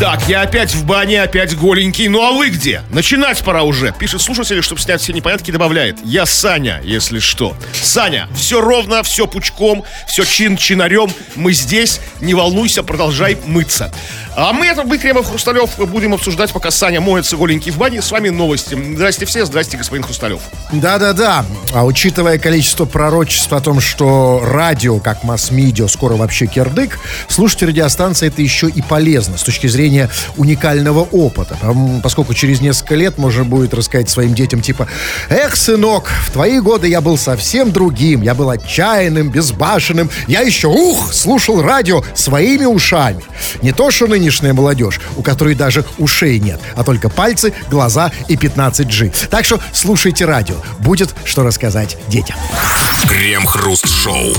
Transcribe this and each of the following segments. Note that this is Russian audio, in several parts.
Так, я опять в бане, опять голенький. Ну а вы где? Начинать пора уже. Пишет слушатель, чтобы снять все непонятки, добавляет. Я Саня, если что. Саня, все ровно, все пучком, все чин-чинарем. Мы здесь, не волнуйся, продолжай мыться. А мы, это мы, Кремов Хрусталев, будем обсуждать, пока Саня моется голенький в бане. С вами новости. Здрасте все, здрасте, господин Хрусталев. Да-да-да. А учитывая количество пророчеств о том, что радио, как масс-медиа, скоро вообще кирдык, слушать радиостанции это еще и полезно с точки зрения уникального опыта. Поскольку через несколько лет можно будет рассказать своим детям типа «Эх, сынок, в твои годы я был совсем другим, я был отчаянным, безбашенным, я еще, ух, слушал радио своими ушами». Не то, что нынешняя молодежь, у которой даже ушей нет, а только пальцы, глаза и 15G. Так что слушайте радио, будет что рассказать детям. Крем-хруст-шоу.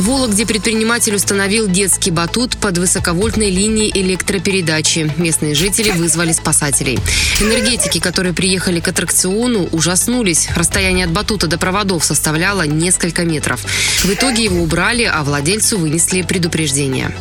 В Вологде предприниматель установил детский батут под высоковольтной линией электропередачи. Местные жители вызвали спасателей. Энергетики, которые приехали к аттракциону, ужаснулись. Расстояние от батута до проводов составляло несколько метров. В итоге его убрали, а владельцу вынесли предупреждение.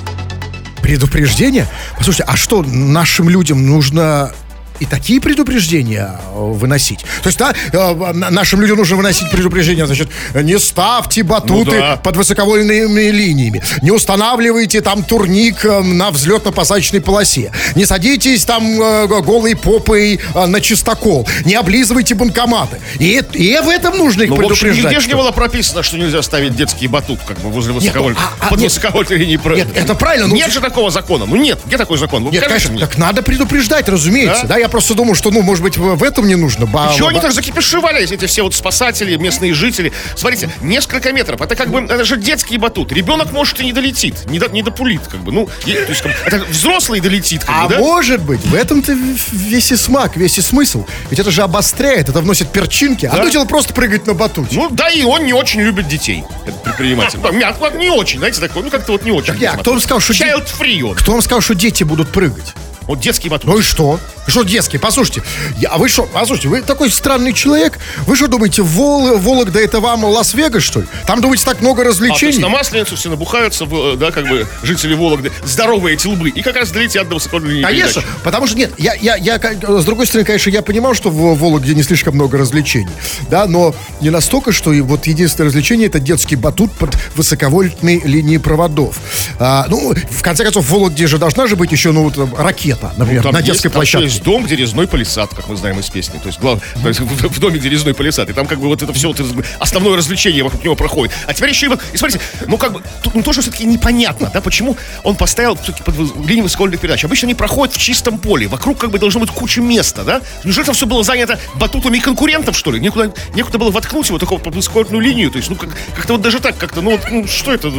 Предупреждение? Послушайте, а что, нашим людям нужно и такие предупреждения э, выносить. То есть, да, э, на- нашим людям нужно выносить предупреждения, значит, не ставьте батуты Ну да. под высоковольными линиями, не устанавливайте там турник э, на взлетно-посадочной полосе, не садитесь там голой попой на чистокол, не облизывайте банкоматы. И, и в этом нужно их Ну, в общем, предупреждать. нигде же не было прописано, что нельзя ставить детский батут, как бы, возле высоковольтной, а- а, под нет. линией. про- Нет, это правильно, ну, Нет же такого закона. Ну нет, где такой закон? Вы Нет, покажите конечно, мне. так надо предупреждать, разумеется. Да? Да, я просто думал, что, ну, может быть, в, этом не нужно. Ба- Чего они так закипишевались, эти все вот спасатели, местные жители? Смотрите, несколько метров. Это как бы, это же детский батут. Ребенок, может, и не долетит, не, до, не допулит, как бы. Ну, то есть, как это взрослый долетит, как А бы, да? может быть, в этом-то весь и смак, весь и смысл. Ведь это же обостряет, это вносит перчинки. Да. Одно дело просто прыгать на батуте. Ну, да, и он не очень любит детей, этот предприниматель. Мягко, не очень, знаете, такой, ну, как-то вот не очень. я, кто вам сказал, что Child free он. Кто вам сказал, что дети будут прыгать? Вот детский батут. Ну и что? Что детский? Послушайте, я- а вы что, послушайте, вы такой странный человек. Вы что думаете, Вол, Вологда это вам Лас-Вегас, что ли? Там, думаете, так много А, то есть развлечений? на Масленицу все набухаются, э, да, как бы жители Вологды, здоровые эти лбы, и как раз долетят до высокой линии Конечно, передач. потому что нет, я, я, я, как- с другой стороны, конечно, я понимал, что в Вологде не слишком много развлечений, да, но не настолько, что и вот единственное развлечение это детский батут под высоковольтной линией проводов. А, ну, в конце концов, в Вологде же должна же быть еще, ну, вот, ракета, например, Там на есть- детской еще площадке. Есть дом, где резной палисад, как мы знаем из песни. То есть, глав- то есть в, доме, где резной палисад. И там как бы вот это все вот основное развлечение вокруг него проходит. А теперь еще и вот, и смотрите, ну как бы, тут ну, тоже все-таки непонятно, да, почему он поставил все-таки под линию высокольных передач. Обычно они проходят в чистом поле. Вокруг как бы должно быть куча места, да? Неужели там все было занято батутами конкурентов, что ли? Некуда, некуда было воткнуть его такого под высокольную линию. То есть, ну как, как-то вот даже так, как-то, ну, вот, ну что это?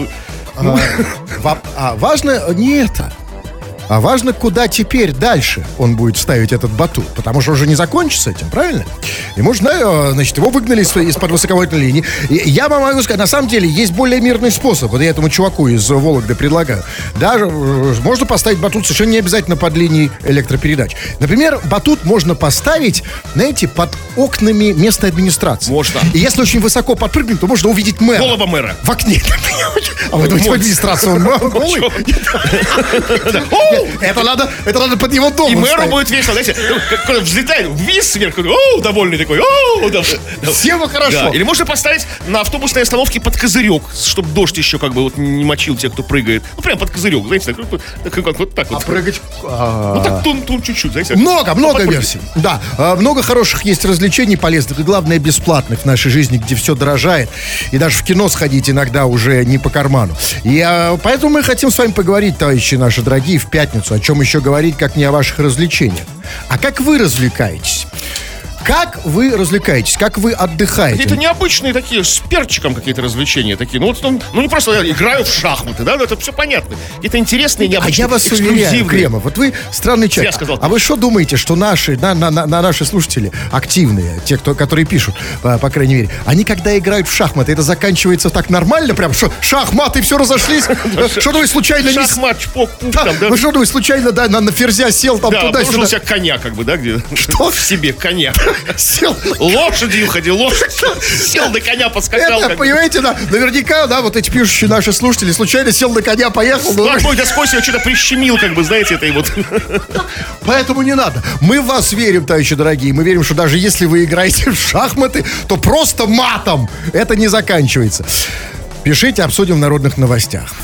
Ну, Ва- а важно не это. А важно, куда теперь дальше он будет ставить этот батут. Потому что уже не закончится этим, правильно? И можно, э, значит, его выгнали из- из-под высоковольтной линии. И я вам могу сказать, на самом деле, есть более мирный способ. Вот я этому чуваку из Вологды предлагаю. Даже можно поставить батут совершенно не обязательно под линией электропередач. Например, батут можно поставить, знаете, под окнами местной администрации. Можно. И если очень высоко подпрыгнуть, то можно увидеть мэра. Голова мэра. В окне. А вы думаете, в администрации он голый? Оу! Это надо, это надо под его дом. И мэру будет весело, знаете, ну, как взлетает вниз сверху, оу, довольный такой, оу, да, да. Всем хорошо. Или можно поставить на автобусной остановке под козырек, чтобы дождь еще как бы вот не мочил тех, кто прыгает. Ну, прям под козырек, знаете, так, вот, так, как, вот так вот. А прыгать... а, Ну, так тун-тун чуть-чуть, знаете. Много, много версий. Да, а, много хороших есть развлечений полезных и, главное, бесплатных в нашей жизни, где все дорожает. И даже в кино сходить иногда уже не по карману. И а, поэтому мы хотим с вами поговорить, товарищи наши дорогие, в пятницу. О чем еще говорить, как не о ваших развлечениях. А как вы развлекаетесь? Как вы развлекаетесь? Как вы отдыхаете? Какие-то необычные такие, с перчиком какие-то развлечения такие. Ну, вот, ну, ну, не просто играют в шахматы, да, ну, это все понятно. Какие-то интересные, А необычные, я вас уверяю. Кремов, вот вы странный человек. Я сказал. А вы что думаете, что наши, на, на- на- на наши слушатели, активные, те, кто, которые пишут, по, по крайней мере, они когда играют в шахматы, это заканчивается так нормально, прям, что шахматы все разошлись? Что вы случайно Шахмат, чпок, пук, Да, там, да? Что, вы случайно, да, на, ферзя сел там Да, туда-сюда? себя коня, как бы, да, где? Что? В себе коня. Сел Лошадью ходил, лошадь. Сел на коня, поскакал. Это, как понимаете, да, наверняка, да, вот эти пишущие наши слушатели случайно сел на коня, поехал. ну, Ну, мой Господь его что-то прищемил, как бы, знаете, этой вот. Поэтому не надо. Мы в вас верим, товарищи дорогие. Мы верим, что даже если вы играете в шахматы, то просто матом это не заканчивается. Пишите, обсудим в народных новостях.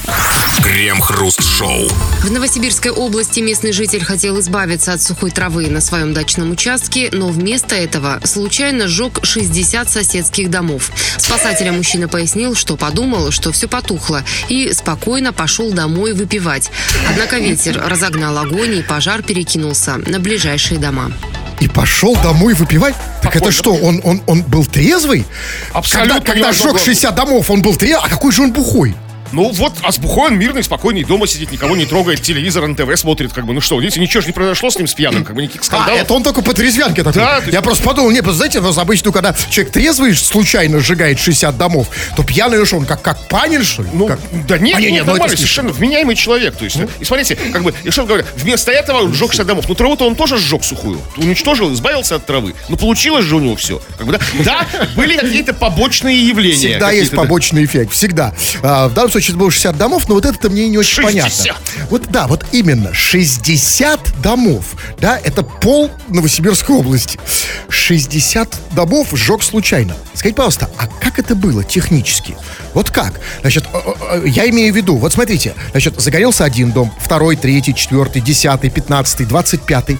Крем-хруст-шоу. В Новосибирской области местный житель хотел избавиться от сухой травы на своем дачном участке, но вместо этого случайно сжег 60 соседских домов. Спасателям мужчина пояснил, что подумал, что все потухло, и спокойно пошел домой выпивать. Однако ветер разогнал огонь, и пожар перекинулся на ближайшие дома. И пошел домой выпивать? Так это что, он, он, он был трезвый? Абсолютно Когда, когда сжег 60 домов, он был трезвый? А какой же он бухой? Ну вот, а с бухой он мирный, спокойный, дома сидит, никого не трогает, телевизор, НТВ смотрит, как бы, ну что, видите, ничего же не произошло с ним, с пьяным, как бы, никаких А, скандалов. это он только по трезвянке такой. Да, Я просто подумал, не, знаете, у нас обычно, когда человек трезвый случайно сжигает 60 домов, то пьяный уж он как, как панин, что ли? Ну, Как? да нет, А, нет, ну, это нормальный, смешно. совершенно вменяемый человек. То есть, и смотрите, как бы, и что говорю, вместо этого он сжег 60 домов. Ну, траву-то он тоже сжег сухую. Уничтожил, избавился от травы. Ну, получилось же у него все. Как бы, да, да, были какие-то побочные явления. Всегда есть побочный эффект, всегда. А, в данном случае это было 60 домов, но вот это мне не очень 60. понятно. Вот да, вот именно 60 домов, да, это пол Новосибирской области. 60 домов сжег случайно. Скажите, пожалуйста, а как это было технически? Вот как? Значит, э, э, э, я имею в виду, вот смотрите, значит, загорелся один дом, второй, третий, четвертый, десятый, пятнадцатый, двадцать пятый.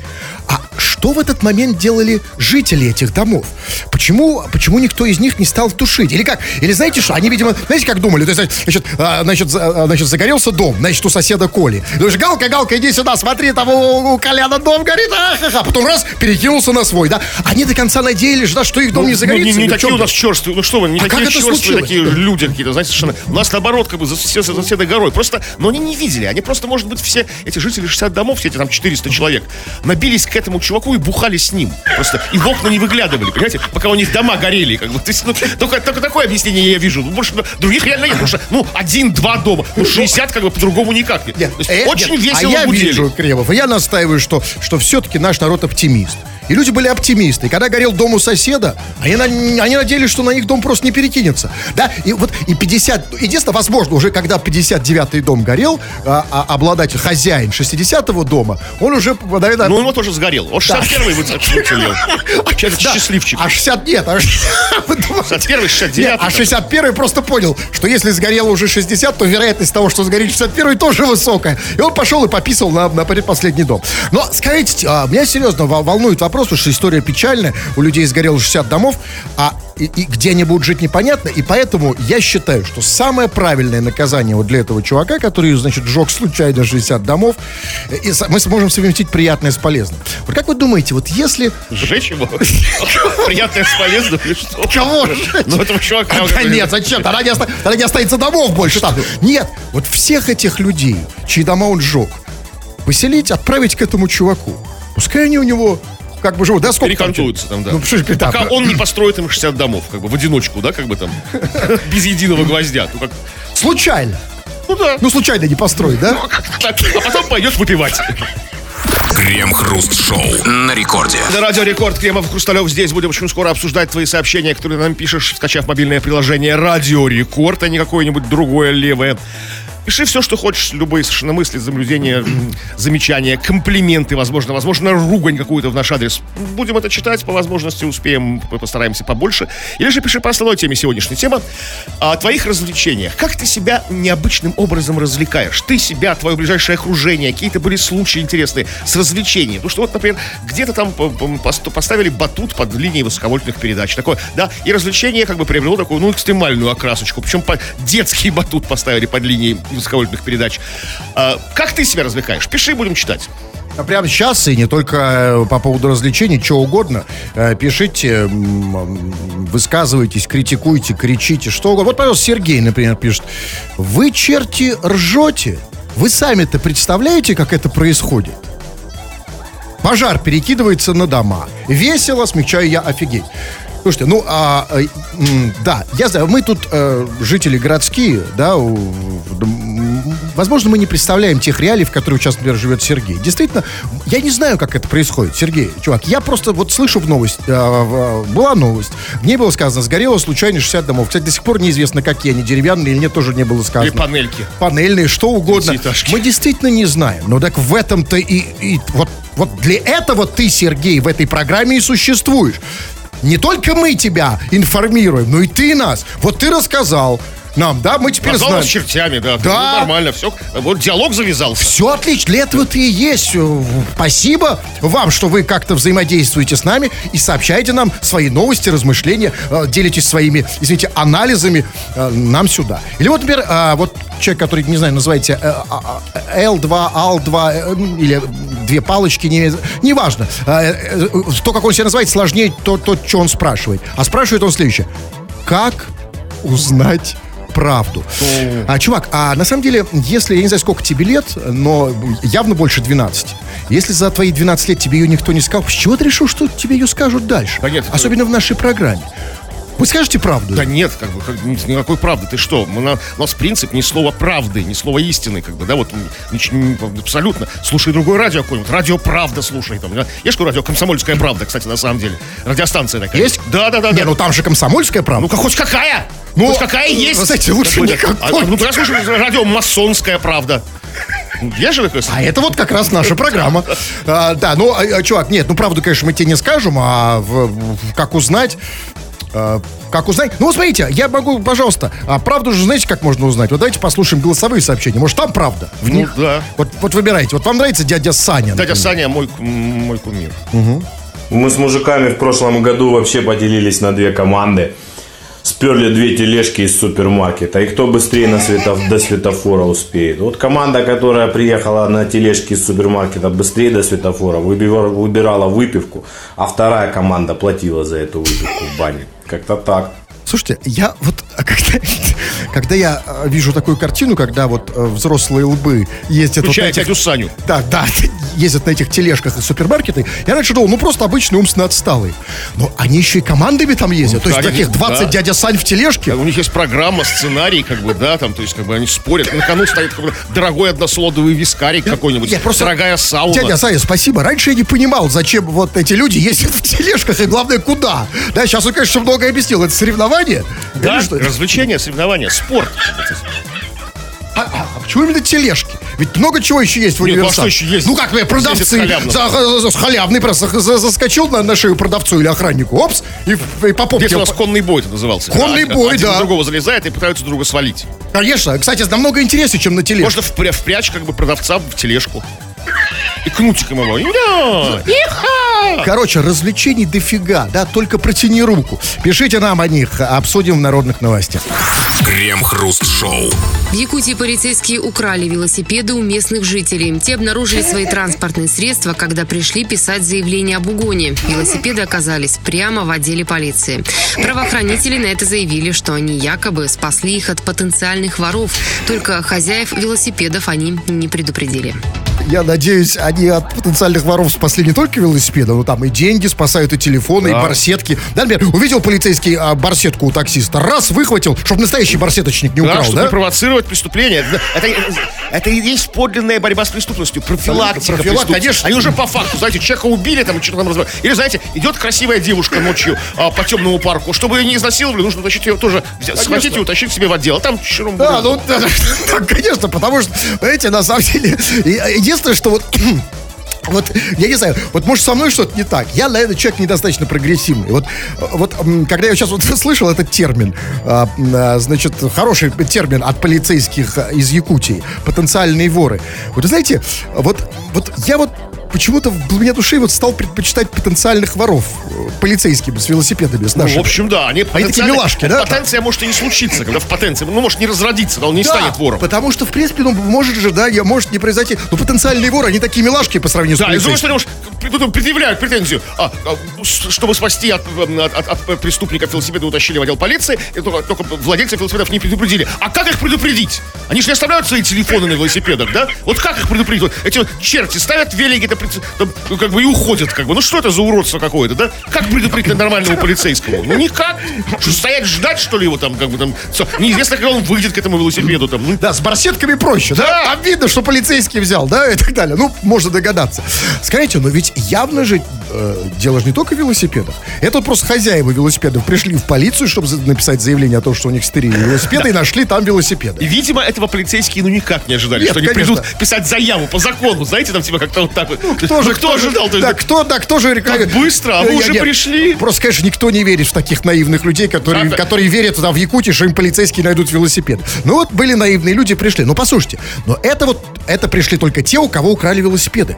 А что в этот момент делали жители этих домов? Почему, почему никто из них не стал тушить? Или как? Или знаете что? Они, видимо, знаете, как думали? То есть, значит, а, значит, а, значит загорелся дом, значит, у соседа Коли. Думаешь, Галка, Галка, иди сюда, смотри, там у, у Коляна дом горит, а Потом раз, перекинулся на свой, да? Они до конца надеялись, да, что их дом Ну, не ну, загорится. не, не в такие у нас черствые. Ну что вы, не А такие черствые такие люди какие-то, знаете, совершенно. У нас наоборот, как бы за сосед- за соседа горой. Просто, но они не видели. Они просто, может быть, все эти жители 60 домов, все эти там 400 человек, набились к этому чуваку и бухали с ним. Просто и в окна не выглядывали, понимаете, пока у них дома горели. Как бы. То есть, ну, только, только такое объяснение я вижу. Ну, больше ну, других реально нет. Потому что, ну, один-два дома. Ну, 60 как бы по-другому никак. Нет. То есть, э, очень нет, весело А я гудели. вижу, Кремов, и я настаиваю, что, что все-таки наш народ оптимист. И люди были оптимисты. И когда горел дом у соседа, они, на- они надеялись, что на их дом просто не перекинется. Да, и вот и 50... Единственное, возможно, уже когда 59-й дом горел, а, а обладатель, хозяин 60-го дома, он уже, наверное... Ну, он тоже сгорел. Он 61-й выцелел. Этот да, счастливчик. А 60 нет, а 61-й, 69-й. Нет, а 61-й просто понял, что если сгорело уже 60, то вероятность того, что сгорит 61-й, тоже высокая. И он пошел и пописал на, на предпоследний дом. Но, скажите, а, меня серьезно вол- волнует вопрос, потому что история печальная. У людей сгорело 60 домов, а и, и где они будут жить, непонятно. И поэтому я считаю, что самое правильное наказание вот для этого чувака, который, значит, сжег случайно 60 домов, э, и мы сможем совместить приятное с полезным. Вот как вы думаете, вот если... Сжечь его? Приятное с полезным или что? Кого же? Ну, этого чувака. Да нет, зачем? Тогда не останется домов больше там. Нет, вот всех этих людей, чьи дома он сжег, поселить, отправить к этому чуваку. Пускай они у него как бы живут, да, сколько там? Перекантуются там, да. Ну, что да, Пока он не построит им 60 домов, как бы в одиночку, да, как бы там, без единого гвоздя. Ну, как, Случайно. ну да. Ну, случайно не построить, да? А потом пойдешь выпивать. Крем-хруст-шоу на рекорде. На радио Рекорд Кремов Хрусталев здесь будем очень скоро обсуждать твои сообщения, которые нам пишешь, скачав мобильное приложение Радио Рекорд, а не какое-нибудь другое левое. Пиши все, что хочешь, любые совершенно мысли, замлюдения, замечания, комплименты, возможно, возможно, ругань какую-то в наш адрес. Будем это читать, по возможности успеем, постараемся побольше. Или же пиши по основной теме сегодняшней темы о твоих развлечениях. Как ты себя необычным образом развлекаешь? Ты себя, твое ближайшее окружение, какие-то были случаи интересные с развлечением. Потому что вот, например, где-то там поставили батут под линией высоковольтных передач. Такое, да, и развлечение как бы приобрело такую, ну, экстремальную окрасочку. Причем по детский батут поставили под линией высоковольтных передач. А, как ты себя развлекаешь? Пиши, будем читать. А прямо сейчас, и не только э, по поводу развлечений, что угодно, э, пишите, высказывайтесь, критикуйте, кричите, что угодно. Вот, пожалуйста, Сергей, например, пишет. Вы, черти, ржете? Вы сами-то представляете, как это происходит? Пожар перекидывается на дома. Весело, смягчаю я, офигеть. Слушайте, ну, а, э, да, я знаю, мы тут э, жители городские, да, возможно, мы не представляем тех реалий, в которых сейчас, например, живет Сергей. Действительно, я не знаю, как это происходит, Сергей, чувак. Я просто вот слышу в новость, э, в- была новость, в ней было сказано, сгорело случайно 60 домов. Кстати, до сих пор неизвестно, какие они, деревянные или нет, тоже не было сказано. Или панельки. Панельные, что угодно. Пятиэтажки. Мы действительно не знаем. Но так в этом-то и, и вот, вот для этого ты, Сергей, в этой программе и существуешь. Не только мы тебя информируем, но и ты нас. Вот ты рассказал нам, да, мы теперь Назвал знаем. нас чертями, да. Да. Ну, нормально, все. Вот диалог завязался. Все отлично, для этого ты и есть. Э, Спасибо вам, что вы как-то взаимодействуете с нами и сообщаете нам свои новости, размышления, э, делитесь своими, извините, анализами э, нам сюда. Или вот, например, вот человек, который, не знаю, называете э, а, а, L2, AL2 э, ну, или две палочки, не, неважно. То, как он себя называет, сложнее то, то, что он спрашивает. А спрашивает он следующее. Как узнать правду. А, чувак, а на самом деле, если, я не знаю, сколько тебе лет, но явно больше 12. Если за твои 12 лет тебе ее никто не сказал, с чего ты решил, что тебе ее скажут дальше? Да нет, Особенно в нашей программе. Вы скажете правду? Да нет, как бы, как, ни- никакой правды. Ты что? Мы на- у нас принцип ни слова правды, ни слова истины, как бы, да, вот абсолютно. Слушай другое радио какое-нибудь, радио Правда слушай там. да. Есть такое радио Комсомольская Правда, кстати, на самом деле. Радиостанция такая. Есть? Да, да, да. Не, да. ну там же комсомольская правда. Ну, как хоть какая? Ну, хоть какая есть? вы знаете, лучше Какой-то- никакой. А, ну, я слушаю радио Масонская Правда. Ну, Я же такой- А это вот как раз наша программа. А, да, ну, а, а, чувак, нет, ну правду, конечно, мы тебе не скажем, а в- в- как узнать... а, как узнать? Ну, вот смотрите, я могу, пожалуйста, а правду же знаете, как можно узнать? Вот давайте послушаем голосовые сообщения. Может, там правда? В Ну, них? да. Вот, вот выбирайте. Вот вам нравится дядя Саня? Дядя например? Саня мой, мой кумир. Мы с мужиками в прошлом году вообще поделились на две команды. Сперли две тележки из супермаркета. И кто быстрее на светоф- до светофора успеет. Вот команда, которая приехала на тележке из супермаркета быстрее до светофора, выбирала выпивку, а вторая команда платила за эту выпивку в бане. Как-то так. Слушайте, я вот а когда, когда я а, вижу такую картину, когда вот а, взрослые лбы ездят вот на Включая этих- дядю Саню. Да, да, ездят на этих тележках из супермаркета. Я раньше думал, ну просто обычный умственно отсталый. Но они еще и командами там ездят. То есть таких 20 да. дядя Сань в тележке. У них есть программа, сценарий, как бы, да, там, то есть, как бы они спорят. На кону стоит как бы, дорогой односолодовый вискарик какой-нибудь, Нет, просто- дорогая сауна. Дядя Саня, спасибо. Раньше я не понимал, зачем вот эти люди ездят в тележках и главное, куда. Да, сейчас он, конечно, многое объяснил. Это соревнование? Да, Или что? развлечения, соревнования, спорт. А, а- а почему именно тележки? Ведь много чего еще есть в Нет, ну а универсаме. что еще есть? Ну как, продавцы. За- халявный просто за- за- заскочил на, на шею продавцу или охраннику. Опс, и, и по попке. Здесь у нас конный бой это назывался. Конный Да, бой, один да. другого залезает и пытаются друга свалить. Конечно. Кстати, намного интереснее, чем на тележке. Можно впря- впрячь как бы продавца в тележку. И кнутиком его. Да. Короче, развлечений дофига, да, только протяни руку. Пишите нам о них, обсудим в народных новостях. Крем-хруст-шоу. В Якутии полицейские украли велосипеды у местных жителей. Те обнаружили свои транспортные средства, когда пришли писать заявление об угоне. Велосипеды оказались прямо в отделе полиции. Правоохранители на это заявили, что они якобы спасли их от потенциальных воров. Только хозяев велосипедов они не предупредили. Я надеюсь, они от потенциальных воров спасли не только велосипеды, но там и деньги спасают, и телефоны, и барсетки. Да, например, увидел полицейский а, барсетку у таксиста, раз выхватил, чтобы настоящий барсеточник не Да, украл, чтобы да? не провоцировать преступление. Это, это, это и есть подлинная борьба с преступностью. Профилактика. Профилак- преступности. конечно. Они уже по факту, знаете, человека убили, там что-то там разбирают. Или, знаете, идет красивая девушка ночью а, по темному парку. Чтобы ее не изнасиловали, нужно утащить ее тоже, взять- схватить и утащить себе в отдел. А там чурум Да, ну, да, да, конечно, потому что, знаете, на самом деле, и- единственное, что вот Вот, я не знаю, вот может со мной что-то не так. Я, наверное, человек недостаточно прогрессивный. Вот, вот когда я сейчас вот слышал этот термин, а, а, значит, хороший термин от полицейских из Якутии, потенциальные воры. Вот, знаете, вот, вот я вот почему-то в глубине души вот стал предпочитать потенциальных воров э, полицейскими с велосипедами, с Ну, нашими. в общем, да. Они, такие потенциально- милашки, да? Потенция может и не случиться, когда в потенции. Ну, может не разродиться, да, он не Да, станет вором. Потому что, в принципе, ну, может же, да, может не произойти. Но потенциальные воры, они такие милашки по сравнению Да, и с с другой полицейскими. стороны, уж предъявляют претензию, а, а, с- чтобы спасти от, м, от, от- от преступников велосипеды утащили в отдел полиции, и только, только владельцев велосипедов не предупредили. А как их предупредить? Они же не оставляют свои телефоны на велосипедах, да? Вот как их предупредить? Вот эти вот черти ставят велики, там, ну, как бы и уходят, как бы. Ну что это за уродство какое-то, да? Как предупредить нормальному полицейскому? Ну никак. Что, стоять ждать, что ли, его там, как бы там... всё. Неизвестно, когда он выйдет к этому велосипеду там. Ну, Да, с барсетками проще, да? Да. Там видно, что полицейский взял, да, и так далее. Ну, можно догадаться. Скажите, но ведь явно же э, дело же не только в велосипедах. Это вот просто хозяева велосипедов пришли в полицию, чтобы написать заявление о том, что у них стерили велосипеды, и нашли там велосипеды. И, видимо, этого полицейские ну никак не ожидали, Нет, что они конечно. придут писать заяву по закону. Знаете, там типа как-то вот так вот. Кто же, Ну, кто ожидал? Да, кто, да, кто же... Как быстро, а вы Я- уже пришли? Просто, конечно, никто не верит в таких наивных людей, которые, которые верят там в Якутии, что им полицейские найдут велосипед. Ну вот были наивные люди, пришли. Ну послушайте, но это вот, это пришли только те, у кого украли велосипеды.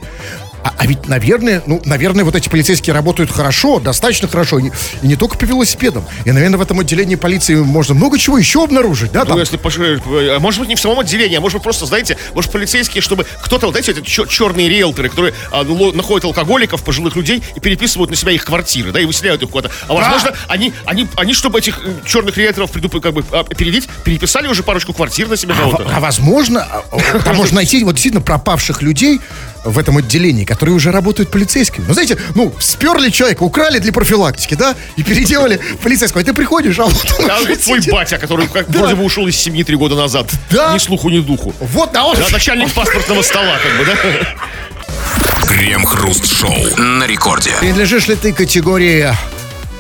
А, а ведь, наверное, ну, наверное, вот эти полицейские работают хорошо, достаточно хорошо, и не, и не только по велосипедам. И, наверное, в этом отделении полиции можно много чего еще обнаружить, да? Ну, там? если э, может быть, не в самом отделении, а может быть, просто, знаете, может, полицейские, чтобы кто-то, вот знаете, эти чё- черные риэлторы, которые а, находят алкоголиков, пожилых людей и переписывают на себя их квартиры, да, и выселяют их куда-то. А возможно, они, они, они, чтобы этих э, черных риэлторов приду, как бы а, опередить, переписали уже парочку квартир на себя А, а возможно, а, а, там можно найти вот действительно пропавших людей в этом отделении, которые уже работают полицейскими. Ну, знаете, ну, сперли человека, украли для профилактики, да, и переделали полицейского. И ты приходишь, а вот он Да, уже твой сидит. батя, который как, Да. вроде бы ушел из семьи три года назад. Да. Ни слуху, ни духу. Вот, а он... Да, начальник паспортного стола, как бы, да? Крем-хруст-шоу на рекорде. Принадлежишь ли ты категории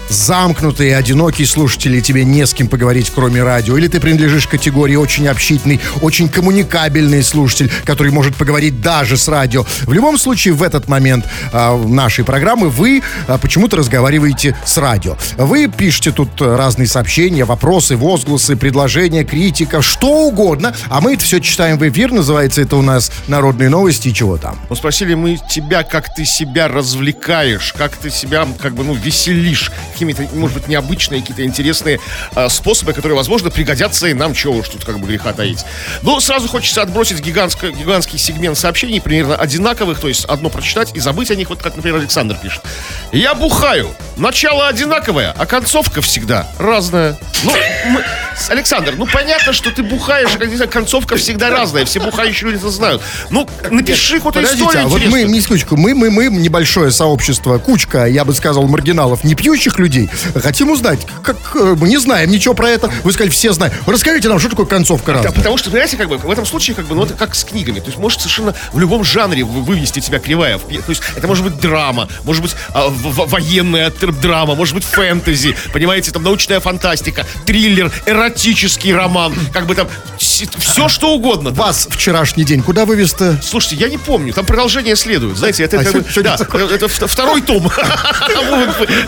замкнутый, одинокий слушатель, и тебе не с кем поговорить, кроме радио, или ты принадлежишь категории очень общительный, очень коммуникабельный слушатель, который может поговорить даже с радио. В любом случае, в этот момент а, нашей программы вы а, почему-то разговариваете с радио. Вы пишете тут разные сообщения, вопросы, возгласы, предложения, критика, что угодно, а мы это все читаем в эфир, называется это у нас «Народные новости» и чего там. Ну, спросили мы тебя, как ты себя развлекаешь, как ты себя, как бы, ну, веселишь, какими-то, может быть, необычные, какие-то интересные э, способы, которые, возможно, пригодятся и нам, чего уж тут, как бы, греха таить. Но сразу хочется отбросить гигантско- гигантский сегмент сообщений, примерно одинаковых, то есть одно прочитать и забыть о них, вот как, например, Александр пишет. Я бухаю. Начало одинаковое, а концовка всегда разная. Ну, мы- Александр, ну понятно, что ты бухаешь, как- концовка всегда разная. Все бухающие люди это знают. Ну, напиши хоть Подождите, историю а вот мы, не секундочку, мы, мы, мы, небольшое сообщество, кучка, я бы сказал, маргиналов, не пьющих людей, хотим узнать, как, э, мы не знаем ничего про это, вы сказали, все знают. Расскажите нам, что такое концовка Да, разная? потому что, понимаете, как бы в этом случае, как бы, ну, это как с книгами. То есть может совершенно в любом жанре вы- вывести тебя кривая. То есть это может быть драма, может быть а, в- военная драма, может быть фэнтези, понимаете, там научная фантастика, триллер, эротический роман, как бы там все что угодно. там. Вас вчерашний день куда вывез-то? Слушайте, я не помню, там продолжение следует. Знаете, это, А как бы- сегодня- да, сегодня это второй том.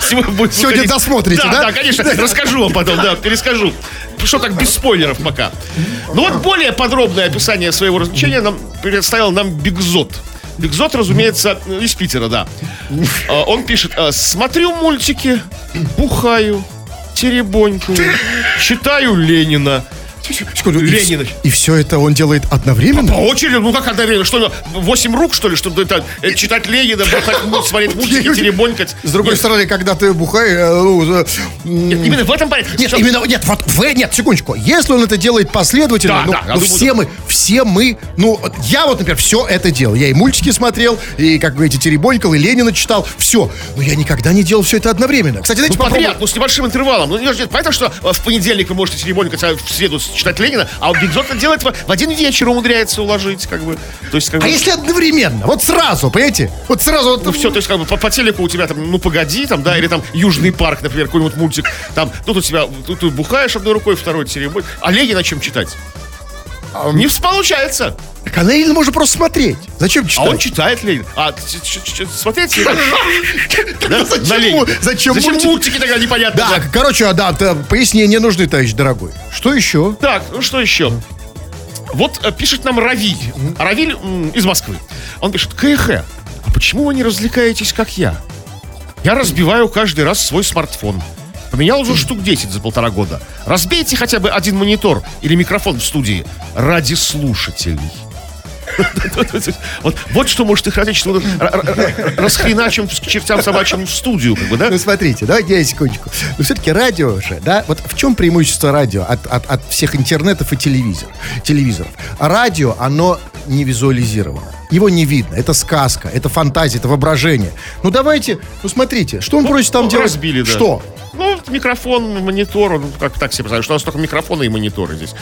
Сегодня досмотрите, да? Да, конечно, расскажу вам потом, да, перескажу. Что так, без спойлеров пока. Ну вот более подробное описание своего развлечения нам представил нам Бигзот. Бигзот, разумеется, из Питера, да. А, Он пишет, смотрю мультики, бухаю, теребонькаю, читаю Ленина. Секунду, и, Ленина. и все это он делает одновременно? По очереди, ну как одновременно, что, восемь рук, что ли, чтобы это, э, читать Ленина, бухать, ну, смотреть мультики, теребонькать? С другой Нет, стороны, когда ты бухаешь... э, ну, нет, именно в этом порядке. Нет, Что- именно, нет, вот вы, нет, секундочку. Если он это делает последовательно, Да, ну, да, ну, думаю, все да. мы, все мы, ну, я вот, например, все это делал. Я и мультики смотрел, и, как эти теребонькал, и Ленина читал, все. Но я никогда не делал все это одновременно. Кстати, знаете, Ну, подряд, ну, с небольшим интервалом. Ну, нет, понятно, что э, в понедельник вы можете теребонькать, а в среду читать Ленина, а Бигзот это делает в, один вечер умудряется уложить, как бы. То есть, как А бы... если одновременно? Вот сразу, понимаете? Вот сразу вот... Ну все, то есть как бы по, по телеку у тебя там, ну погоди, там, да, или там Южный парк, например, какой-нибудь мультик, там, тут у тебя, тут ты бухаешь одной рукой, второй теребонь. А Ленина чем читать? Не вс- получается. Так а Ленина можно просто смотреть. Зачем А читать? он читает Ленин. А смотреть зачем зачем мультики? тогда непонятно? Да, короче, а, да, пояснения нужны, товарищ дорогой. Что еще? Так, ну что еще? Вот э, пишет нам Равиль. Равиль из Москвы. Он пишет, КХ, а почему вы не развлекаетесь, как я? Я разбиваю каждый раз свой смартфон. Поменял уже штук 10 за полтора года. Разбейте хотя бы один монитор или микрофон в студии ради слушателей. Вот, вот что может их отечество вот, р- р- р- расхреначим к чертям собачьим в студию, как бы, да? Ну, смотрите, давайте я секундочку. Но все-таки радио же, да, вот в чем преимущество радио от, от, от всех интернетов и телевизор, телевизоров? Радио, оно не визуализировано. Его не видно. Это сказка, это фантазия, это воображение. Ну давайте, ну смотрите, что он просит там ну, делать? разбили, да. Что? Ну, микрофон, монитор, ну, как так себе представляешь, что у нас только микрофоны и мониторы здесь.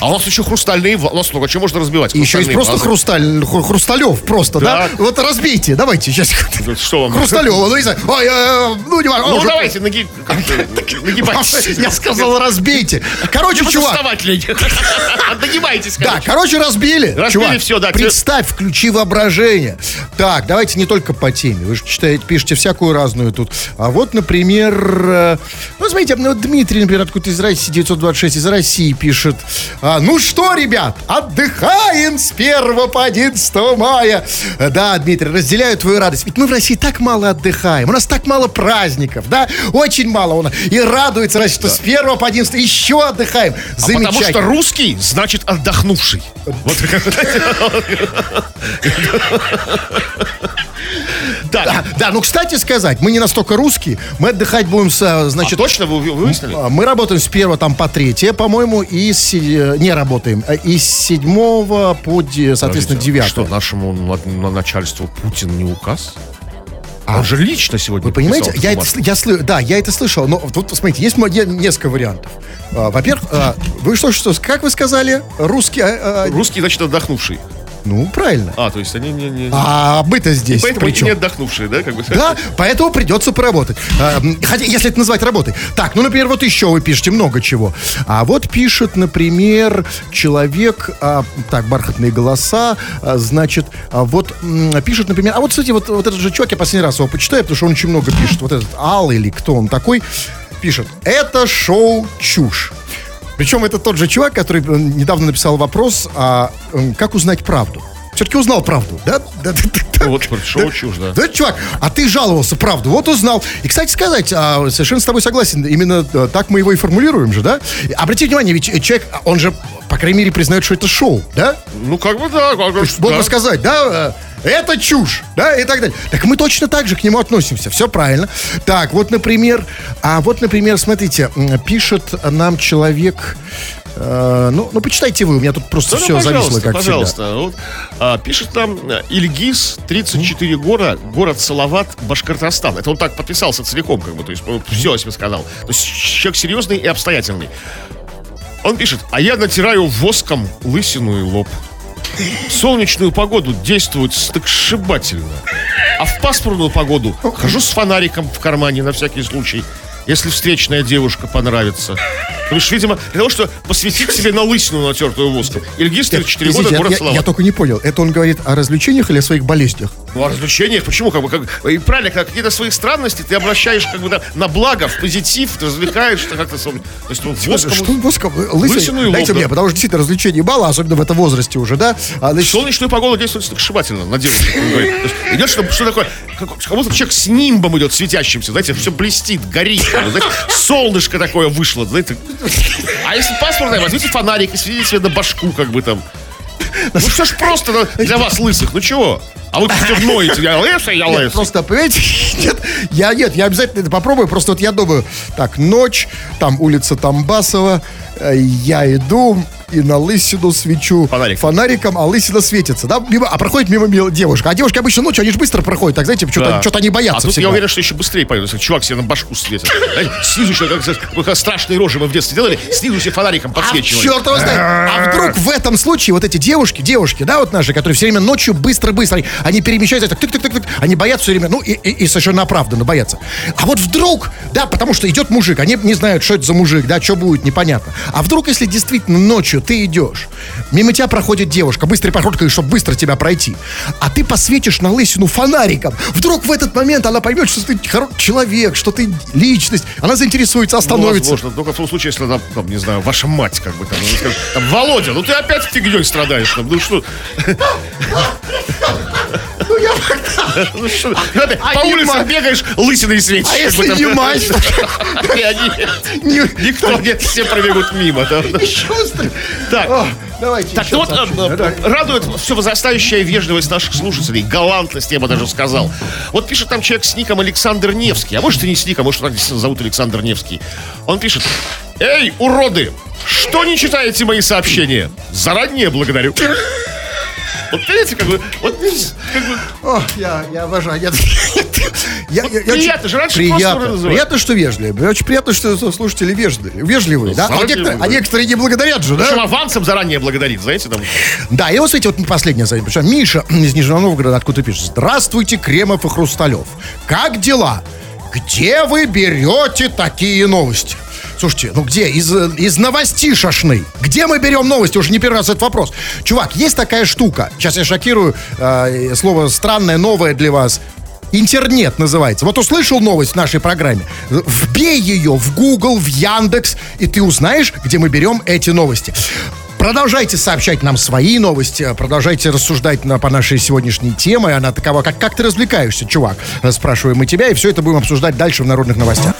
А у нас еще хрустальные, у нас много чего можно разбивать. И еще есть просто. Хрусталь, хру- хрусталев просто, да? Да. Вот разбейте, давайте сейчас. Что вам? Хрусталева, ну не знаю. Ой, э, ну не важно. Ну, уже- давайте, наги... Я сказал, разбейте. Короче, чувак, поставателей. Нагибайтесь, Да, короче. разбили. Разбили всё, да, Представь, включи воображение. Так, давайте не только по теме. Вы же читаете, пишете всякую разную тут. А вот, например, э, ну, смотрите, ну, Дмитрий, например, откуда из России, 926 из России пишет. А, ну что, ребят, отдыхаем с 1 по 11 мая. Да, Дмитрий, разделяю твою радость. Ведь мы в России так мало отдыхаем. У нас так мало праздников, да? Очень мало. у нас. И радуется, Россия, что с 1 по 11 еще отдыхаем. А потому что Замечательно. русский значит отдохнувший. Вот Да, Так, да, ну, кстати сказать, мы не настолько русские. Мы отдыхать будем с, э, а значит... точно вы вы выяснили? а, Мы работаем с первого там по третье, по-моему, и с, э, не работаем. э, И с седьмого по, де- соответственно, Подождите, девятое. Что, нашему на- на начальству Путин не указ? Он же лично сегодня Вы понимаете, я это, я да, я это слышал, но вот смотрите, есть несколько вариантов. А, Во-первых, а, вы что, что, как вы сказали, русский, а, а, Русский, значит, отдохнувший. Ну, правильно. А, то есть они не... не- А мы-то здесь Поэтому при они чем? не отдохнувшие, да? Как бы? Да, поэтому придется поработать. А, Хотя, если это назвать работой. Так, ну, например, вот еще вы пишете много чего. А вот пишет, например, человек, а, так, бархатные голоса, а, значит, а вот пишет, например, а вот, кстати, вот, вот этот же чувак, я последний раз его почитаю, потому что он очень много пишет. Вот этот Ал или кто он такой, пишет, это шоу чушь. Причем это тот же чувак, который э, недавно написал вопрос, а м, как узнать правду. Все-таки узнал правду, да? Да, да, да, да. Вот шоу чушь, да. Да, чувак, а ты жаловался, правду, вот узнал. И, кстати сказать, а, совершенно с тобой согласен, именно э, так мы его и формулируем же, да? Обрати внимание, ведь э, человек, он же, по крайней мере, признает, что это шоу, да? Ну, как бы, да. как бы, Можно да. сказать, да, э, это чушь, да, и так далее. Так мы точно так же к нему относимся, все правильно. Так, вот, например, а вот, например, смотрите, пишет нам человек, э, ну, ну, почитайте вы, у меня тут просто Да, все ну, зависло, пожалуйста, как всегда. пожалуйста. Вот, а, пишет нам э, Ильгиз, 34 года, город Салават, Башкортостан. Это он так подписался целиком, как бы, то есть ну, все о себе сказал. То есть человек серьезный и обстоятельный. Он пишет, а я натираю воском лысину и лоб. Солнечную погоду действует стыкшибательно. А в пасмурную погоду хожу с фонариком в кармане на всякий случай, если встречная девушка понравится. Есть, видимо, для того, чтобы посвятить себе на лысину натертую воском. Ильгиз, 34 года, город я, я только не понял, это он говорит о развлечениях или о своих болезнях? Ну, о развлечениях, почему? Как бы, как, и правильно, как какие-то свои странности ты обращаешь как бы на, на благо, в позитив, ты развлекаешь, ты как-то... То есть, ну, воском... Что воском? Лысый? Лысину и лоб, Дайте да. мне, потому что действительно развлечений мало, особенно в этом возрасте уже, да? А, значит, солнечную погоду действует стыкшибательно на девушку. он идет, что, что такое, как, как будто человек с нимбом идет, светящимся, знаете, все блестит, горит, знаете, солнышко такое вышло, знаете. А если пасмурное, возьмите фонарик и светите себе на башку, как бы там. Ну что ж просто для вас лысых, ну чего? А вы все ноете, я лысый, я Нет, лысый. просто, понимаете, нет, я, нет, я обязательно это попробую, просто вот я думаю, так, ночь, там улица Тамбасова, э, я иду и на лысину свечу Фонарик. фонариком, а лысина светится, да, мимо, а проходит мимо девушка, а девушки обычно ночью, они же быстро проходят, так, знаете, что-то, Да. что-то они боятся А тут всегда. я уверен, что еще быстрее. Если чувак себе на башку светит. Знаете, снизу еще, как, как, страшные рожи мы в детстве делали, снизу себе фонариком А подсвечивали. черт его знает. А вдруг в этом случае вот эти девушки, девушки, да, вот наши, которые все время ночью быстро-быстро, они, перемещаются, так, тык-тык-тык, они боятся все время, ну и, и- и совершенно оправданно боятся. А вот вдруг, да, потому что идет мужик, они не знают, что это за мужик, да, что будет, непонятно. А вдруг, если действительно ночью ты идешь, мимо тебя проходит девушка, быстрой походкой, чтобы быстро тебя пройти, а ты посветишь на лысину фонариком, вдруг в этот момент она поймет, что ты человек, что ты личность, она заинтересуется, Ну, остановится. возможно, только в том случае, если она, там, не знаю, ваша мать, как бы там, скажет, там, Володя, ну ты опять фигней страдаешь, там, ну что, Ну, я опять а по улице бегаешь, лысиной светишь. А если не мать? Никто нет, все пробегут мимо. Шустрый. Так, давайте Так, ну вот э, э, радует все возрастающая вежливость наших слушателей, галантность, я бы даже сказал. Вот пишет там человек с ником Александр Невский, а может и не с ником, может, его действительно зовут Александр Невский. Он пишет, эй, уроды, что не читаете мои сообщения? Заранее благодарю. Вот понимаете, как бы, вот, как бы, О, я, я обожаю. Я, я, я- я приятно очень- же, раньше приятно, приятно, что вежливые. Очень приятно, что слушатели вежливые. вежливые да? А некоторые, а некоторые не благодарят же, причем да? авансом заранее благодарит, знаете, там. Да, и вот, смотрите, вот последняя запись. Причем Миша из Нижнего Новгорода откуда пишет. Здравствуйте, Кремов и Хрусталев. Как дела? Где вы берете такие новости? Слушайте, ну где? Из, из новостей шашны. Где мы берем новости? Уже не первый раз этот вопрос. Чувак, есть такая штука. Сейчас я шокирую. э, слово странное, новое для вас. Интернет называется. Вот услышал новость в нашей программе. Вбей ее в Google, в Яндекс, и ты узнаешь, где мы берем эти новости. Продолжайте сообщать нам свои новости, продолжайте рассуждать на, по нашей сегодняшней теме. Она такова, как, как ты развлекаешься, чувак? Спрашиваем мы тебя, и все это будем обсуждать дальше в народных новостях.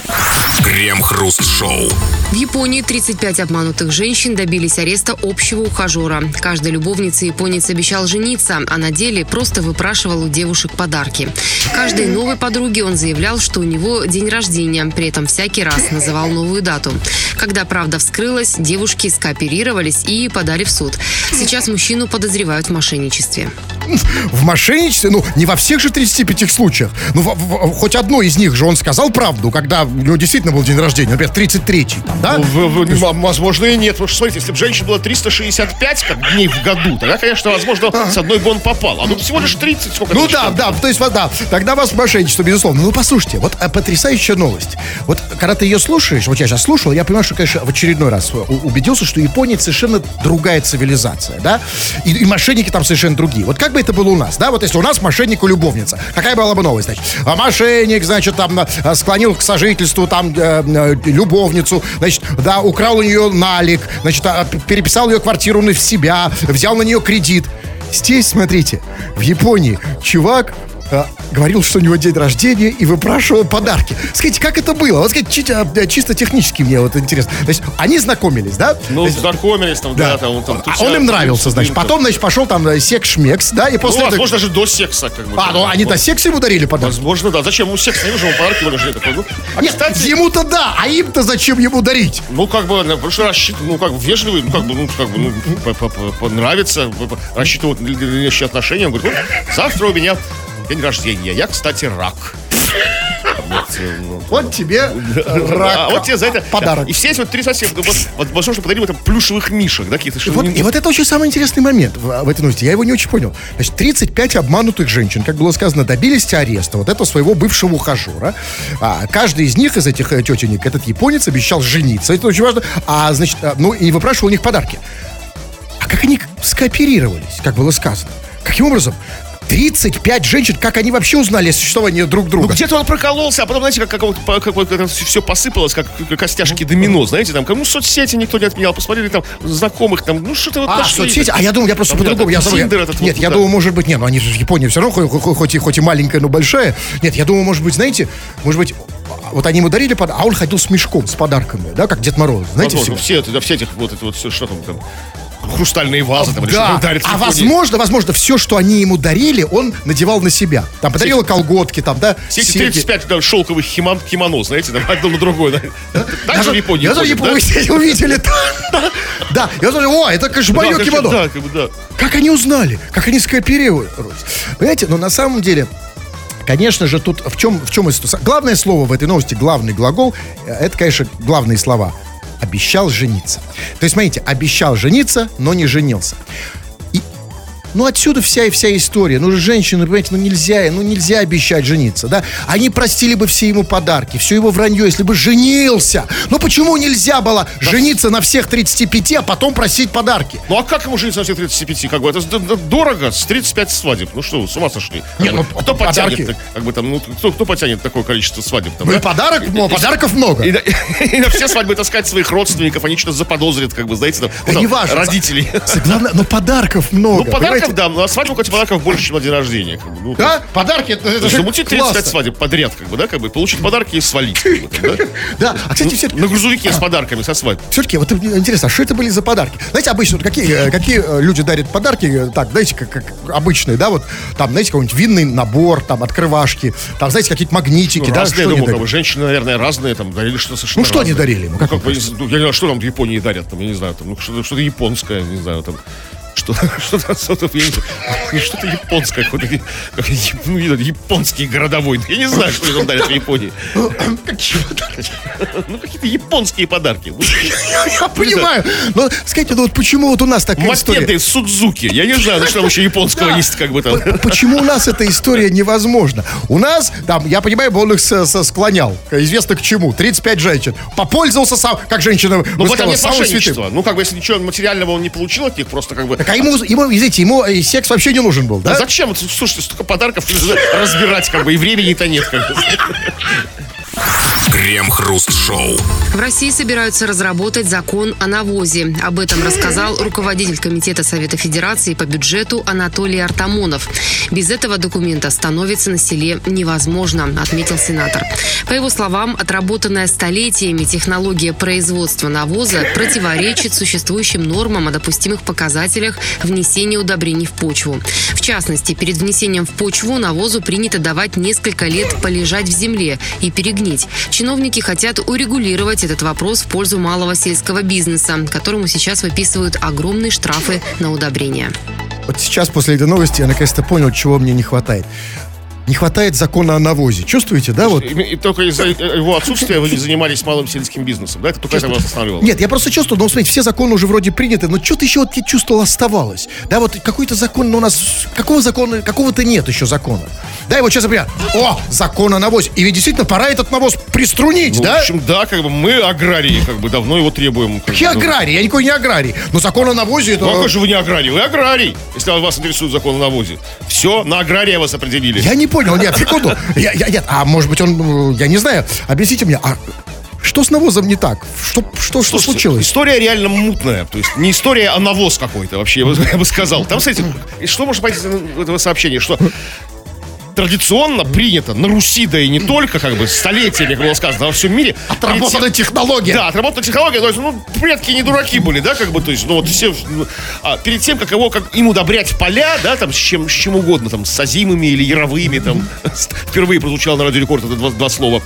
Крем-хруст-шоу. В Японии 35 обманутых женщин добились ареста общего ухажера. Каждая любовница японец обещал жениться, а на деле просто выпрашивал у девушек подарки. Каждой новой подруге он заявлял, что у него день рождения, при этом всякий раз называл новую дату. Когда правда вскрылась, девушки скооперировались и подали в суд. Сейчас мужчину подозревают в мошенничестве. В мошенничестве, ну, не во всех же 35 случаях. Ну, в- в- хоть одно из них же он сказал правду, когда у него действительно был день рождения, например, 33-й, там, да? В- в- м- возможно, и нет. Потому что, смотрите, если бы женщин было 365 как дней в году, тогда, конечно, возможно, с одной бы он попал. А ну всего лишь 30, сколько Ну да, да, то есть, да, тогда вас мошенничество, безусловно. Ну, послушайте, вот а, потрясающая новость. Вот, когда ты ее слушаешь, вот я сейчас слушал, я понимаю, что, конечно, в очередной раз у- убедился, что Япония совершенно другая цивилизация, да? И, и мошенники там совершенно другие. Вот как бы это было у нас, да? Вот если у нас мошенник у любовница, какая была бы новость, значит? А мошенник, значит, там а, склонил к сожительству там э, э, любовницу, значит, да, украл у нее налик, значит, а, переписал ее квартиру на себя, взял на нее кредит. Здесь, смотрите, в Японии чувак э, говорил, что у него день рождения и выпрашивал подарки. Скажите, как это было? Вот скажите, чи- э, чисто технически мне вот интересно. Значит, они знакомились, да? Ну, То есть, знакомились там, да, там, там. а он им нравился, значит. Потом, значит, пошел там э, секс-шмекс, да, и Ну, после этого... возможно, даже до секса, как бы. А, ну они до секса ему дарили подарки? Возможно, да. Зачем ему секс? Не нужно ему подарки выложили такой. Ну, а, Нет, кстати, ему-то да, а им-то зачем ему дарить? ну, как бы, на- потому что рассчитан, ну, как бы, вежливый, ну, как бы, ну, как бы, ну, по- по- по- понравится, по- по- рассчитывают на отношения. Он говорит, завтра у меня день рождения. Я, кстати, рак. Вот, э, тебе э, А рак. вот тебе за это подарок. И все эти вот три соседа, вот, вот, возможно, подарили там плюшевых мишек, да, какие-то. И что вот, и вот это очень самый интересный момент в, в этой новости. Я его не очень понял. Значит, 35 обманутых женщин, как было сказано, добились ареста вот этого своего бывшего ухажера. А, каждый из них, из этих э, тетенек, этот японец обещал жениться. Это очень важно. А, значит, а, ну, и выпрашивал у них подарки. А как они скооперировались, как было сказано? Каким образом? 35 женщин, как они вообще узнали о существовании друг друга? Ну, где-то он прокололся, а потом, знаете, как, как, вот, как вот это все посыпалось, как костяшки домино, знаете, там, кому соцсети никто не отменял, посмотрели там знакомых, там, ну, что-то вот А, нашли. соцсети? А я думал, я просто Там, по-другому. Я забыл. Нет, вот, я да. думал, может быть, нет, ну они же в Японии все равно, хоть, хоть- хоть и, хоть и маленькая, но большая. Нет, я думал, может быть, знаете, может быть, вот они ему дарили а он ходил с мешком, с подарками, да, как Дед Мороз. Знаете, Возможно, все, это, да, все этих, вот это вот все, что там, там, хрустальные вазы, там, Да, в а Японии. возможно, возможно, все, что они ему дарили, он надевал на себя. Там подарила колготки, там, да, Все эти серьги. 35 да, шелковых химон, кимоно, знаете, там, одно на другое. Да. Так же в Японии Я ходят, Японию, да? увидели. Да, я тоже, о, это, конечно, мое кимоно. Как они узнали? Как они скооперировались? Понимаете, но на самом деле, конечно же, тут в чем, в чем история? Главное слово в этой новости, главный глагол, э, это, конечно, главные слова. Обещал жениться. То есть, смотрите, обещал жениться, но не женился. И, ну, отсюда вся и вся история. Ну, женщины, понимаете, ну нельзя, ну нельзя обещать жениться, да? Они простили бы все ему подарки, все его вранье, если бы женился. Но почему нельзя было жениться на всех 35, а потом просить подарки? Ну а как ему жить со всех 35? Как бы это дорого, с 35 свадеб. Ну что, с ума сошли? Как Не, бы, ну, кто подарки. потянет, как бы там, ну, кто, кто потянет такое количество свадеб? Там, Ну и да? подарок, ну, подарков много. И, на- и на все свадьбы таскать своих родственников, они что-то заподозрят, как бы, знаете, там, ну, Да родителей. Главное, но подарков много. Ну, подарков, понимаете? да, ну, а свадьбу, хоть подарков больше, чем на день рождения. Как бы, ну, Да, подарки, это, это Замутить 35 классно. свадеб подряд, как бы, да, как бы, получить подарки и свалить. как бы, да? Да, а, кстати, все, На грузовике с подарками, со свадьбы. все-таки, вот интересно, а что это были за подарки? Знаете, обычно, вот какие, э, какие э, люди дарят подарки, э, так, знаете, как, как обычные, да, вот, там, знаете, какой-нибудь винный набор, там, открывашки, там, знаете, какие-то магнитики, да, разные, они думаю, как бы, женщины, наверное, разные, там, дарили что-то совершенно Ну, что они разное. дарили ему? Ну, Как как ну, я не знаю, что там в Японии дарят, там, я не знаю, там, ну, что-то, что-то японское, не знаю, там, что, что-то, что-то, не что-то японское, какой-то, как ну, японский городовой. Я не знаю, что им дарят в Японии. Ну, какие-то японские подарки. Ну, Я понимаю. Но скажите, ну вот почему вот у нас такая история? Мопеды Судзуки. Я не знаю, что там еще японского есть, как бы там. Почему у нас эта история невозможна? У нас, там, я понимаю, он их склонял. Известно к чему. 35 женщин. Попользовался сам, как женщина Ну, в этом высказала, нет самым святым. мошенничества. Ну, как бы, если ничего материального он не получил от них, просто как бы... Так, а ему, ему, извините, ему э, секс вообще не нужен был, А да? зачем? Вот, Слушайте, столько подарков разбирать, как бы, и времени-то нет. Как бы. Крем-хруст-шоу. В России собираются разработать закон о навозе. Об этом рассказал руководитель Комитета Совета Федерации по бюджету Анатолий Артамонов. Без этого документа становится на селе невозможно, отметил сенатор. По его словам, отработанная столетиями технология производства навоза противоречит существующим нормам о допустимых показателях внесения удобрений в почву. В частности, перед внесением в почву навозу принято давать несколько лет полежать в земле и перегнить. Чиновники хотят урегулировать этот вопрос в пользу малого сельского бизнеса, которому сейчас выписывают огромные штрафы на удобрения. Вот сейчас, после этой новости, я наконец-то понял, чего мне не хватает. Не хватает закона о навозе. Чувствуете, да? Вот. И, и только из-за его отсутствия вы не занимались малым сельским бизнесом, да? Это только это вас останавливало. Нет, я просто чувствую, ну, смотрите, все законы уже вроде приняты, но что-то еще вот я чувствовал оставалось. Да, вот какой-то закон, но у нас, какого закона, какого-то нет еще закона. Да, и вот сейчас, например, о, закон о навозе. И ведь действительно пора этот навоз приструнить, Ну, да? В общем, да, как бы мы аграрии, как бы давно его требуем. как Я бы, ну. аграрий, я никакой не аграрий. Но закон о навозе это... Ну, а какой же вы не аграрий? Вы аграрий, если вас интересует закон о навозе. Все, на агрария вас определили. Я не понял, нет, секунду. Я, я, нет, а может быть он, ну, я не знаю, объясните мне, а что с навозом не так? Что, что, что случилось? История реально мутная. То есть не история, а навоз какой-то вообще, я бы, я бы сказал. Там, кстати, что можно понять из этого сообщения? Что традиционно принято на Руси, да и не только, как бы, столетиями, как было сказано, во всем мире. Отработана технология. Да, отработана технология, то есть, ну, предки не дураки были, да, как бы, то есть, ну, вот все, ну, а, перед тем, как его, как им удобрять поля, да, там, с чем, с чем угодно, там, с озимыми или яровыми, там, впервые прозвучало на радио рекорд это два, два слова,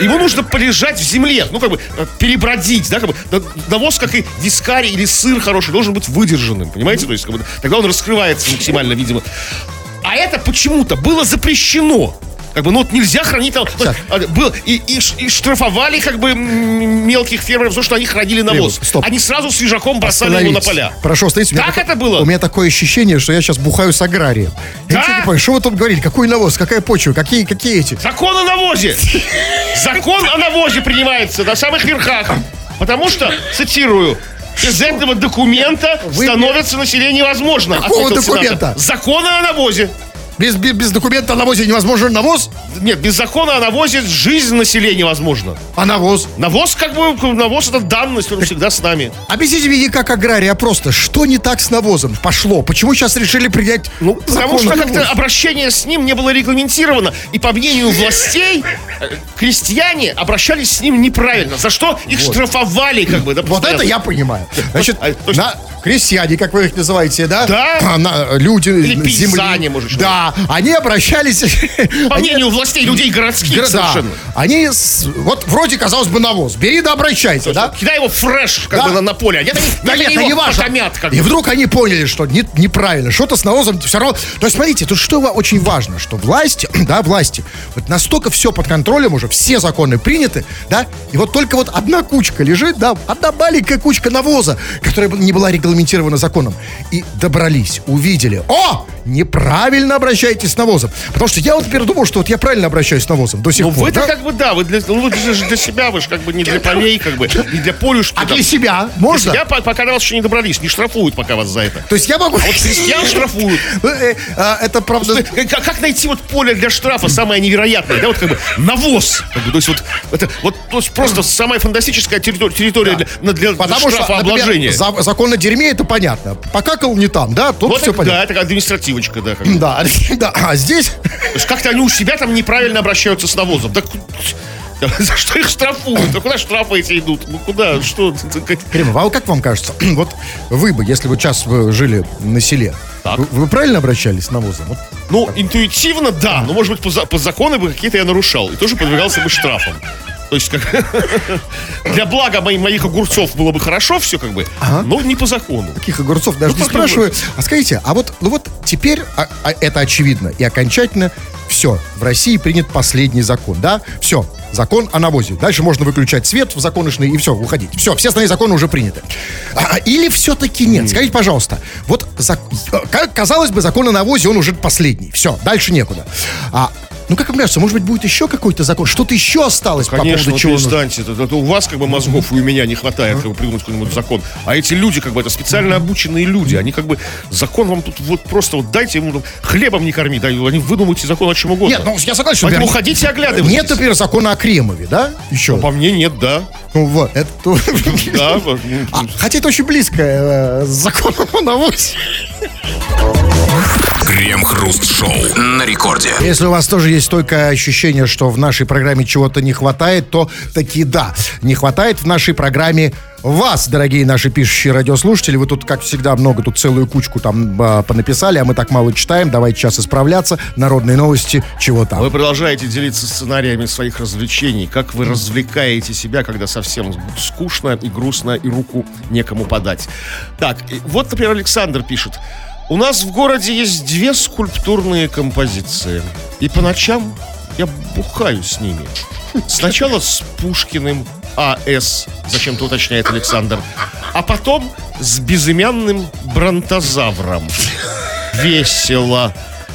ему нужно полежать в земле, ну, как бы, э, перебродить, да, как бы, на- навоз, как и вискарий или сыр хороший, должен быть выдержанным, понимаете, то есть, как бы, тогда он раскрывается максимально, видимо. А это почему-то было запрещено. Как бы, ну вот нельзя хранить там. А, Был, и, и и штрафовали как бы мелких фермеров, за то, что они хранили навоз. Требуют. Стоп. Они сразу свежаком бросали его на поля. Прошу, меня Так это было? У меня такое ощущение, что я сейчас бухаю с аграрием. Я Да? ничего не понимаю, что вы тут говорили? Какой навоз? Какая почва? Какие, какие эти? Закон о навозе! Закон о навозе принимается на самых верхах. Потому что, цитирую, из этого документа становится население возможно. Какого документа? Закона о навозе. Без, без, без документа о навозе невозможен навоз? Нет, без закона о навозе жизнь населения возможна. А навоз? Навоз, как бы, навоз это данность, он всегда с нами. Объясните мне не как аграрий, а просто, что не так с навозом? Пошло. Почему сейчас решили принять ну, Потому что как-то обращение с ним не было регламентировано. И по мнению властей, э, крестьяне обращались с ним неправильно. За что их штрафовали, как бы. да, Вот это я понимаю. Значит, а, на крестьяне, как вы их называете, да? Да. А, на- люди Или земли. может. Да, они обращались... По они- мнению властей, людей городских Да, совершенно. они, вот вроде, казалось бы, навоз. Бери да обращайся, да? Кидай его фреш, как Да. бы, на, на поле. А они, Да нет, его не важно. потомят, как И вдруг они поняли, что не- неправильно. Что-то с навозом все равно... То есть, смотрите, тут что очень важно, что власти, да, власти, вот настолько все под контролем уже, все законы приняты, да, и вот только вот одна кучка лежит, да, одна маленькая кучка навоза, которая не была регламентирована законом. И добрались, увидели. О! Неправильно обращаетесь с навозом. Потому что я вот теперь думал, что вот я правильно обращаюсь с навозом до сих Ну, пор. вы-то да? как бы, да, вы для, ну, вы же для себя, вы же как бы не для полей, как бы, не для полюшки. А там. для себя можно? Я пока до вас еще не добрались, не штрафуют пока вас за это. То есть я могу... А вот крестьян штрафуют. Э, э, а, Это правда... Как, как- найти вот поле для штрафа самое невероятное, да, вот как бы навоз, то есть вот это вот просто самая фантастическая территория, для, на- для, Потому что, штрафообложения. например, за- закон о дерьме, это понятно. Покакал не там, да, тут все понятно. да, это административочка, да. Да, да, а здесь... То есть как-то они у себя там неправильно обращаются с навозом. Так за что их штрафуют? А куда штрафы эти идут? Ну куда? Что? Кремов, а как вам кажется, вот вы бы, если бы час вы жили на селе, Так. вы, вы правильно обращались с навозом? Вот Ну, интуитивно, да. Но, может быть, по, по закону бы какие-то я нарушал. И тоже подвергался бы штрафам. То есть, как для блага моих, моих огурцов было бы хорошо все, как бы, но не по закону. Таких огурцов даже Ну, не спрашиваю. А скажите, а вот, ну вот теперь а, а, это очевидно и окончательно все. В России принят последний закон, да? Все. Закон о навозе. Дальше можно выключать свет в законышный и все, уходить. Все, все остальные законы уже приняты. А, а, или все-таки нет? Скажите, пожалуйста, вот зак- э, казалось бы, закон о навозе, он уже последний. Все, дальше некуда. А, ну, как вам кажется, может быть, будет еще какой-то закон? Что-то еще осталось по Конечно, поводу вот чего? нужно? перестаньте. Это, у вас как бы мозгов, и у меня не хватает как бы, придумать какой-нибудь закон. А эти люди, как бы, это специально обученные люди. Они как бы, закон вам тут вот просто вот дайте ему там, хлебом не корми, да, они выдумайте закон о чем угодно. Нет, ну, я согласен, Поэтому например, ходите и оглядывайтесь. Нет, например, закона о Кремове, да? Еще. По мне нет, да. Ну, вот, это... то- Да, ну, А, хотя это очень близко э, с законом о навозе. Крем-хруст-шоу на рекорде. Если у вас тоже есть только ощущение, что в нашей программе чего-то не хватает, то таки да, не хватает в нашей программе вас, дорогие наши пишущие радиослушатели. Вы тут, как всегда, много, тут целую кучку там а, понаписали, а мы так мало читаем. Давайте сейчас исправляться. Народные новости, чего там. Вы продолжаете делиться сценариями своих развлечений. Как вы развлекаете себя, когда совсем скучно и грустно, и руку некому подать. Так, вот, например, Александр пишет. У нас в городе есть две скульптурные композиции. И по ночам я бухаю с ними. Сначала с Пушкиным А.С., зачем-то уточняет Александр, а потом с безымянным бронтозавром. Весело,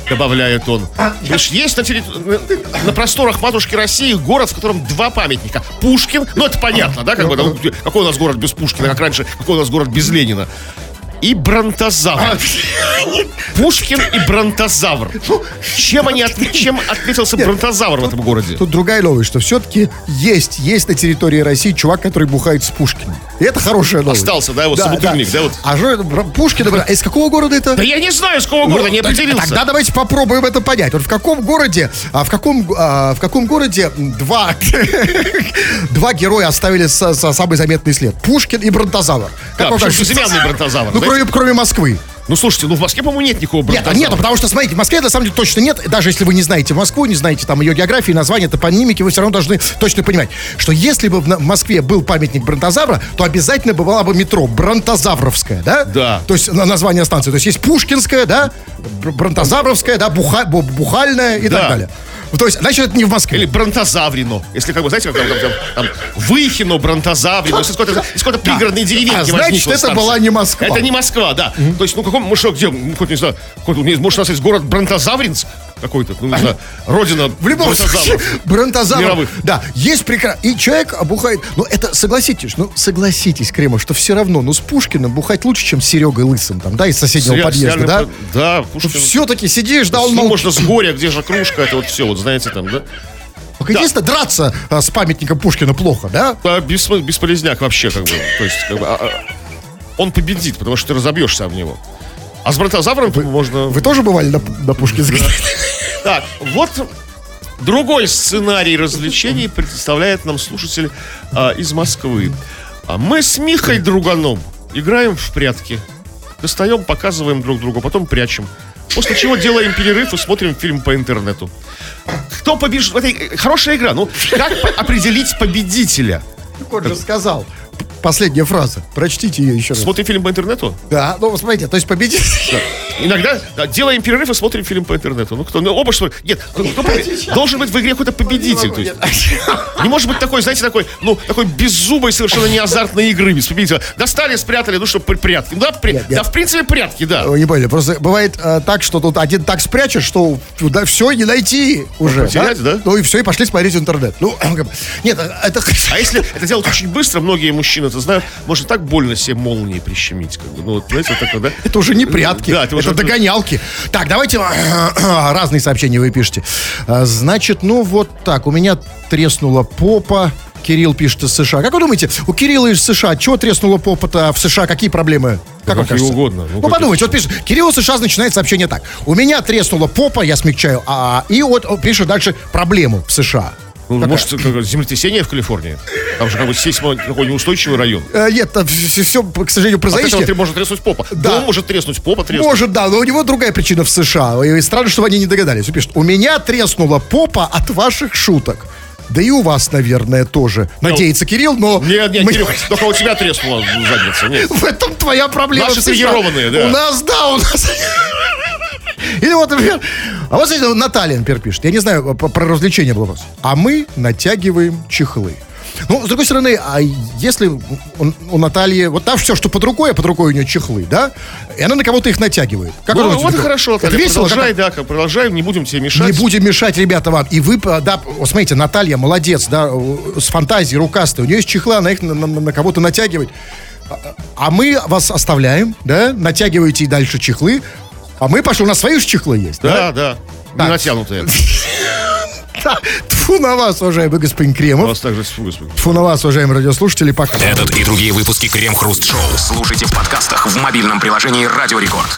добавляет он. Видишь, есть на, терри- на просторах матушки России город, в котором два памятника. Пушкин, ну это понятно, да, как бы, ну, какой у нас город без Пушкина, как раньше, какой у нас город без Ленина. И бронтозавр. Пушкин и бронтозавр. Чем, они от- чем отметился бронтозавр в этом городе? Тут другая новость, что все-таки есть, есть на территории России чувак, который бухает с Пушкиным. И это хорошая новость. Остался, да, вот собутыльник, да, вот. А что это, Пушкин, а из какого города это? Да я не знаю, с какого города, не Ну, так- определился. Тогда давайте попробуем это понять. Вот в каком городе, а, в каком, а, в каком городе два, два героя оставили самый заметный след? Пушкин и Бронтозавр. Да, вам кажется? бронтозавр, Ну? Кроме, кроме Москвы. Ну, слушайте, ну в Москве, по-моему, нет никакого Нет, бронтозавра. нет, потому что, смотрите, в Москве на самом деле точно нет. Даже если вы не знаете Москву, не знаете там ее географии, название, топонимики, вы все равно должны точно понимать, что если бы в Москве был памятник Бронтозавра, то обязательно бы была бы метро Бронтозавровская, да? Да. То есть на- название станции. То есть есть Пушкинская, да, Бр- Бронтозавровская, да, Буха- Бу- Бухальная и Да. так далее. Ну, То есть, значит, это не в Москве. Или бронтозаврино. Если, как бы, знаете, как там, там, там, Выхино, бронтозаврино. Из какой-то, из какой-то пригородной деревеньки А, значит, это станция. была не Москва. Это не Москва, да. То есть, ну, каком, мы что, где, хоть не знаю, не- может, у нас есть город Бронтозавринск какой-то, ну, не знаю, родина В любом случае, бронтозавров. бронтозавр. Мировых. Да, есть прекрасно. И человек бухает. Ну, это согласитесь, ну, согласитесь, Кремов, что все равно, ну, с Пушкиным бухать лучше, чем с Серегой Лысым, там, да, из соседнего подъезда, да? Да, Пушкин. Все-таки сидишь, да, он Ну, мол... можно с горя, где же кружка, это вот все, вот знаете, там, да? Только единственное, драться а, с памятником Пушкина плохо, да? А, бессмы- бесполезняк вообще, как бы. То есть, как бы, а- а, он победит, потому что ты разобьешься об него. А с бронтозавром можно... Вы тоже бывали на, на Пушкинской? Так, вот другой сценарий развлечений представляет нам слушатель а, из Москвы. А мы с Михой Друганом играем в прятки. Достаем, показываем друг другу, потом прячем. После чего делаем перерыв и смотрим фильм по интернету. Кто побежит в этой... э, Хорошая игра. Ну, как определить победителя? Он же сказал. Последняя фраза. Прочтите ее еще раз. Смотрим фильм по интернету? Да, ну, смотрите, то есть победитель... Иногда да, делаем перерыв и смотрим фильм по интернету. Ну кто? Ну оба что ли? Нет, кто- кто должен быть в игре какой-то победитель. То есть. Не может быть такой, знаете, такой, ну, такой беззубой, совершенно не азартной игры без победителя. Достали, спрятали, ну что, прятки. Ну, да, при- Нет, нет. да, в принципе, прятки, да. Вы не поняли, просто бывает э, так, что тут один так спрячешь, что да, все, не найти уже. потерять, да? Ну и все, и пошли смотреть интернет. Ну, нет, это... А если это делать очень быстро, многие мужчины это знают, может так больно себе молнии прищемить. Как бы. Ну, вот, знаете, вот такое, да? Это уже не прятки, Да, это уже- догонялки. Так, давайте разные сообщения вы пишете. А, Значит, ну вот так, у меня треснула попа. Кирилл пишет из США. Как вы думаете, у Кирилла из США, чего треснула попа-то в США? Какие проблемы? Как вам какие кажется? угодно. Ну, Ну, подумайте, вот пишет, Кирилл из США начинает сообщение так. У меня треснула попа, я смягчаю, а, и вот пишет дальше проблему в США. Ну, может, как, землетрясение в Калифорнии? Там же как бы сейсмо такой неустойчивый район. Э, нет, все, к сожалению, От этого может треснуть попа. Да. Дом может треснуть, попа треснуть. Может, да, но у него другая причина в США. И странно, что они не догадались. Он пишет, у меня треснула попа от ваших шуток. Да и у вас, наверное, тоже. Надеется Кирилл, но... Нет, нет, мы- Кирюха, только у тебя треснула задница. Нет. В этом твоя проблема. Наши тренированные, да. У нас, да, у нас... Или вот, например, а вот смотрите, Наталья, например, пишет. Я не знаю, по- про развлечения был вопрос. А мы натягиваем чехлы. Ну, с другой стороны, а если у, у Натальи, вот там все, что под рукой, а под рукой у нее чехлы, да? И она на кого-то их натягивает. Как Ну, вот и хорошо, это Наталья, весело, продолжай, как- да, как- продолжаем, не будем тебе мешать. не будем мешать, ребята, вам. И вы, да, вот смотрите, Наталья молодец, да, с фантазией рукастой. У нее есть чехлы, она их на, на- на кого-то натягивает. А- А мы вас оставляем, да, натягиваете и дальше чехлы. А мы пошли, у нас свои же чехлы есть, да? Да, да. Не натянутые. Да. Тьфу на вас, уважаемый господин У Кремов. вас также, фу, господи. Тьфу на вас, уважаемые радиослушатели, пока. Этот и другие выпуски Крем Хруст Шоу слушайте в подкастах в мобильном приложении Радио Рекорд.